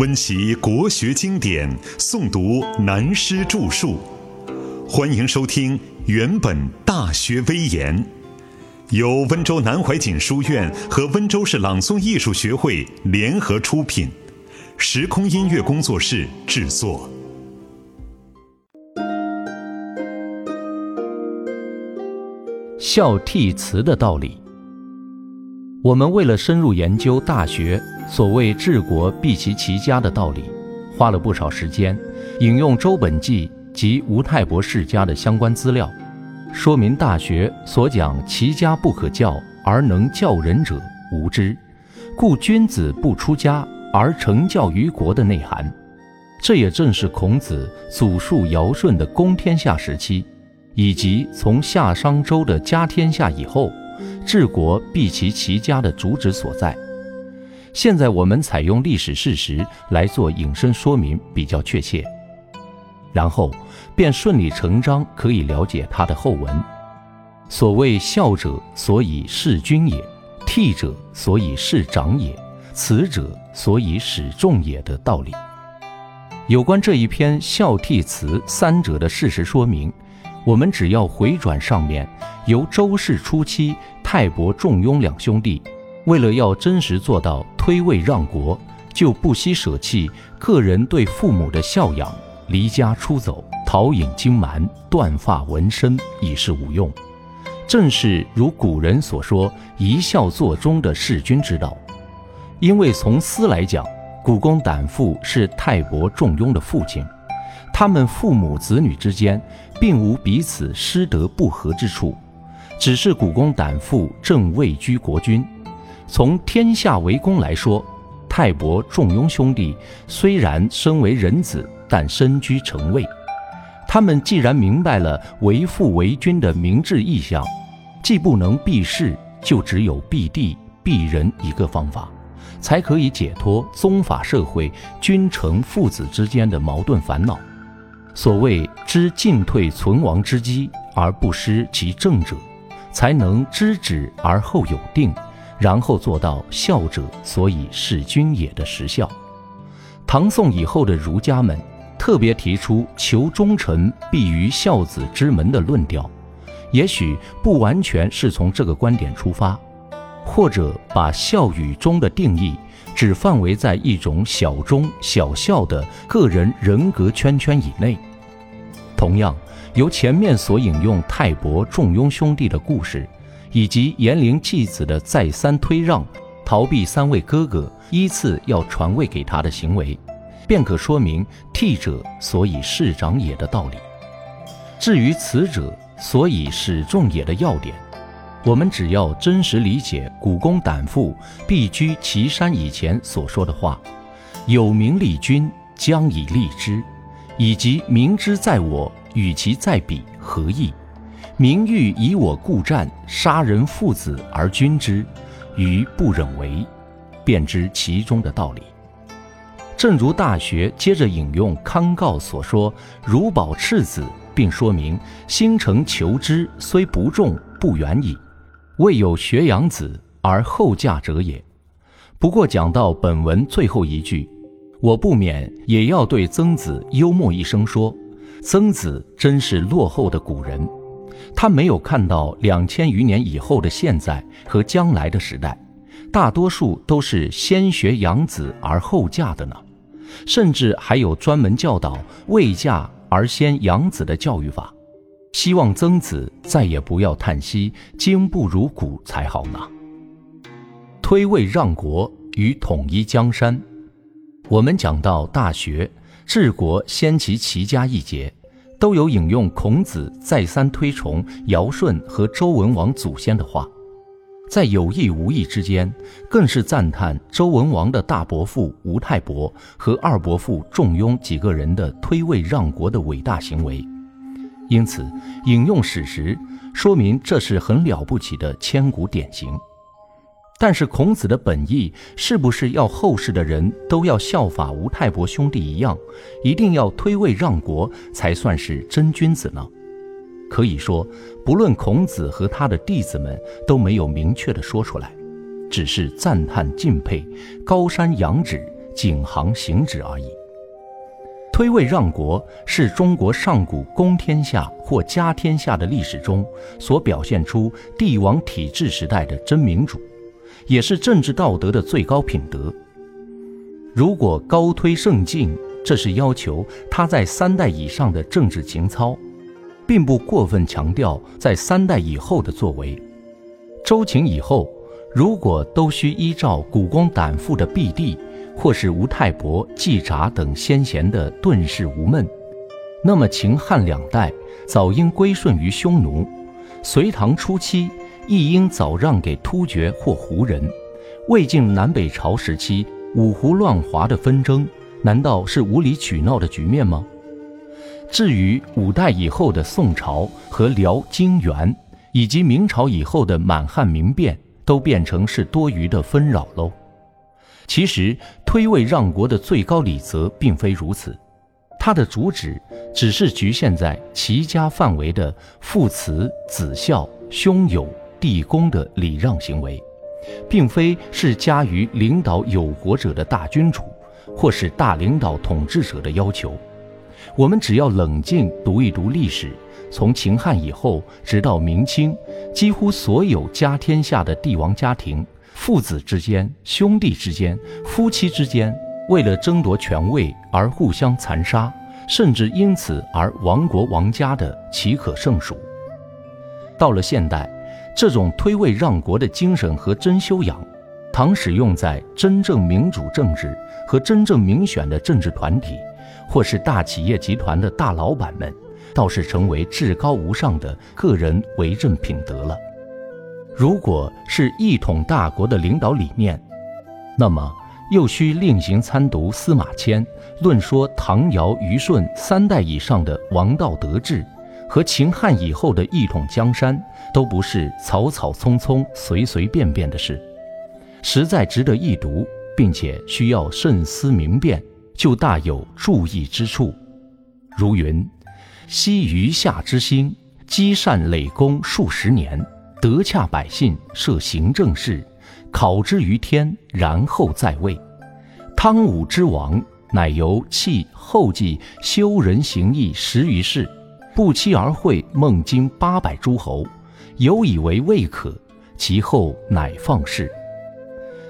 温习国学经典，诵读南师著述。欢迎收听《原本大学威严》，由温州南怀瑾书院和温州市朗诵艺术学会联合出品，时空音乐工作室制作。孝悌慈的道理。我们为了深入研究《大学》所谓治国必齐其家的道理，花了不少时间，引用周本纪及吴太伯世家的相关资料，说明《大学》所讲“齐家不可教而能教人者，无知，故君子不出家而成教于国”的内涵。这也正是孔子祖述尧舜的公天下时期，以及从夏商周的家天下以后。治国必齐其家的主旨所在。现在我们采用历史事实来做引申说明比较确切，然后便顺理成章可以了解它的后文。所谓孝者，所以事君也；悌者，所以事长也；慈者，所以使众也的道理。有关这一篇孝悌慈三者的事实说明。我们只要回转上面，由周氏初期泰伯仲雍两兄弟，为了要真实做到推位让国，就不惜舍弃个人对父母的孝养，离家出走，陶饮金蛮，断发纹身，以示无用。正是如古人所说“一孝作忠”的弑君之道。因为从私来讲，古公胆父是泰伯仲雍的父亲。他们父母子女之间，并无彼此师德不合之处，只是古公胆父正位居国君。从天下为公来说，泰伯仲雍兄弟虽然身为人子，但身居臣位。他们既然明白了为父为君的明智意向，既不能避世，就只有避地避人一个方法，才可以解脱宗法社会君臣父子之间的矛盾烦恼。所谓知进退存亡之机而不失其正者，才能知止而后有定，然后做到孝者所以事君也的实效。唐宋以后的儒家们特别提出求忠臣必于孝子之门的论调，也许不完全是从这个观点出发，或者把孝与忠的定义。只范围在一种小忠小孝的个人人格圈圈以内。同样，由前面所引用泰伯仲雍兄弟的故事，以及颜陵继子的再三推让，逃避三位哥哥依次要传位给他的行为，便可说明悌者所以事长也的道理。至于慈者所以使众也的要点。我们只要真实理解古公胆父避居岐山以前所说的话，“有名立君，将以立之”，以及“明之在我，与其在彼，何异？明欲以我故战，杀人父子而君之，余不忍为”，便知其中的道理。正如《大学》接着引用康诰所说：“如保赤子”，并说明“心诚求之，虽不重，不远矣。”未有学养子而后嫁者也。不过讲到本文最后一句，我不免也要对曾子幽默一声说：曾子真是落后的古人，他没有看到两千余年以后的现在和将来的时代，大多数都是先学养子而后嫁的呢，甚至还有专门教导未嫁而先养子的教育法。希望曾子再也不要叹息今不如古才好呢。推位让国与统一江山，我们讲到《大学》治国先齐齐家一节，都有引用孔子再三推崇尧舜和周文王祖先的话，在有意无意之间，更是赞叹周文王的大伯父吴太伯和二伯父仲雍几个人的推位让国的伟大行为。因此，引用史实，说明这是很了不起的千古典型。但是，孔子的本意是不是要后世的人都要效法吴太伯兄弟一样，一定要推位让国才算是真君子呢？可以说，不论孔子和他的弟子们都没有明确的说出来，只是赞叹敬佩，高山仰止，景行行止而已。推位让国是中国上古公天下或家天下的历史中所表现出帝王体制时代的真民主，也是政治道德的最高品德。如果高推圣敬，这是要求他在三代以上的政治情操，并不过分强调在三代以后的作为。周秦以后，如果都需依照古公胆父的避地。或是吴太伯、季札等先贤的遁世无闷，那么秦汉两代早应归顺于匈奴；隋唐初期亦应早让给突厥或胡人。魏晋南北朝时期五胡乱华的纷争，难道是无理取闹的局面吗？至于五代以后的宋朝和辽、金、元，以及明朝以后的满汉民变，都变成是多余的纷扰喽。其实，推位让国的最高礼则并非如此，它的主旨只是局限在齐家范围的父慈子孝兄友地公的礼让行为，并非是加于领导有国者的大君主，或是大领导统治者的要求。我们只要冷静读一读历史，从秦汉以后直到明清，几乎所有家天下的帝王家庭。父子之间、兄弟之间、夫妻之间，为了争夺权位而互相残杀，甚至因此而亡国亡家的，岂可胜数？到了现代，这种推位让国的精神和真修养，倘使用在真正民主政治和真正民选的政治团体，或是大企业集团的大老板们，倒是成为至高无上的个人为政品德了。如果是一统大国的领导理念，那么又需另行参读司马迁论说唐尧虞舜三代以上的王道德治，和秦汉以后的一统江山，都不是草草匆匆、随随便便的事，实在值得一读，并且需要慎思明辨，就大有注意之处。如云：惜余下之心，积善累功数十年。得洽百姓，设行政事，考之于天，然后在位。汤武之王，乃由弃后继修仁行义十余世，不期而会孟津八百诸侯，犹以为未可，其后乃放肆。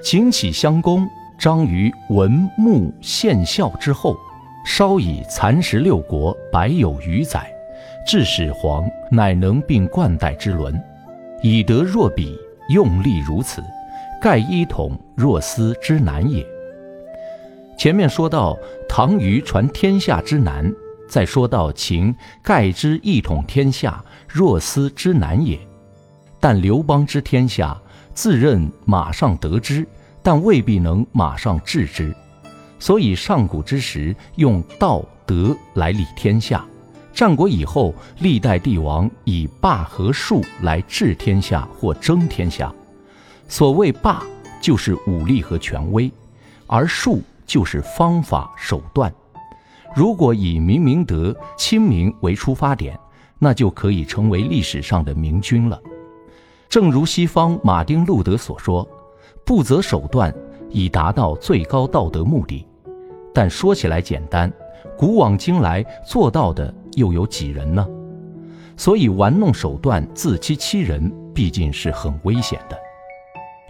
秦起襄公，张于文穆献孝之后，稍以蚕食六国，百有余载，至始皇，乃能并冠带之伦。以德若彼，用力如此，盖一统若斯之难也。前面说到唐虞传天下之难，再说到秦盖之一统天下若斯之难也。但刘邦之天下，自认马上得之，但未必能马上治之。所以上古之时，用道德来理天下。战国以后，历代帝王以霸和术来治天下或争天下。所谓霸，就是武力和权威；而术就是方法手段。如果以明明德、亲民为出发点，那就可以成为历史上的明君了。正如西方马丁·路德所说：“不择手段，以达到最高道德目的。”但说起来简单，古往今来做到的。又有几人呢？所以玩弄手段、自欺欺人，毕竟是很危险的。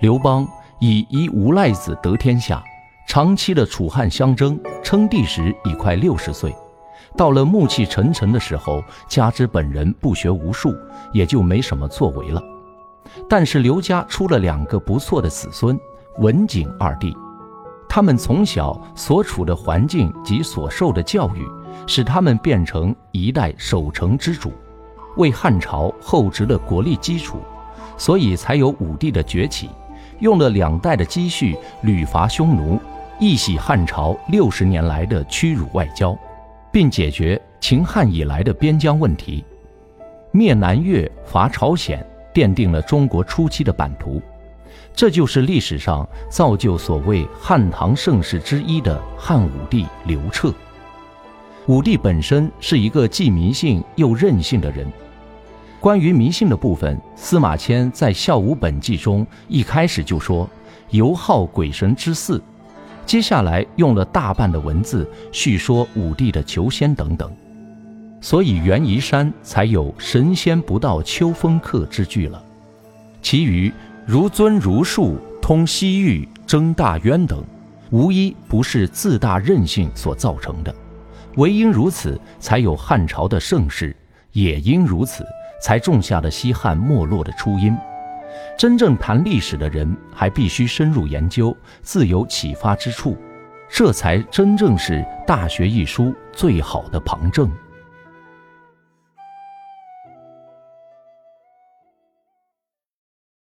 刘邦以一无赖子得天下，长期的楚汉相争，称帝时已快六十岁。到了暮气沉沉的时候，加之本人不学无术，也就没什么作为了。但是刘家出了两个不错的子孙，文景二弟。他们从小所处的环境及所受的教育。使他们变成一代守成之主，为汉朝厚植了国力基础，所以才有武帝的崛起。用了两代的积蓄，屡伐匈奴，一洗汉朝六十年来的屈辱外交，并解决秦汉以来的边疆问题，灭南越，伐朝鲜，奠定了中国初期的版图。这就是历史上造就所谓汉唐盛世之一的汉武帝刘彻。武帝本身是一个既迷信又任性的人。关于迷信的部分，司马迁在《孝武本纪》中一开始就说：“尤好鬼神之祀，接下来用了大半的文字叙说武帝的求仙等等，所以袁夷山才有“神仙不到秋风客”之句了。其余如尊儒术、通西域、争大渊等，无一不是自大任性所造成的。唯因如此，才有汉朝的盛世；也因如此，才种下了西汉没落的初因。真正谈历史的人，还必须深入研究，自有启发之处，这才真正是《大学》一书最好的旁证。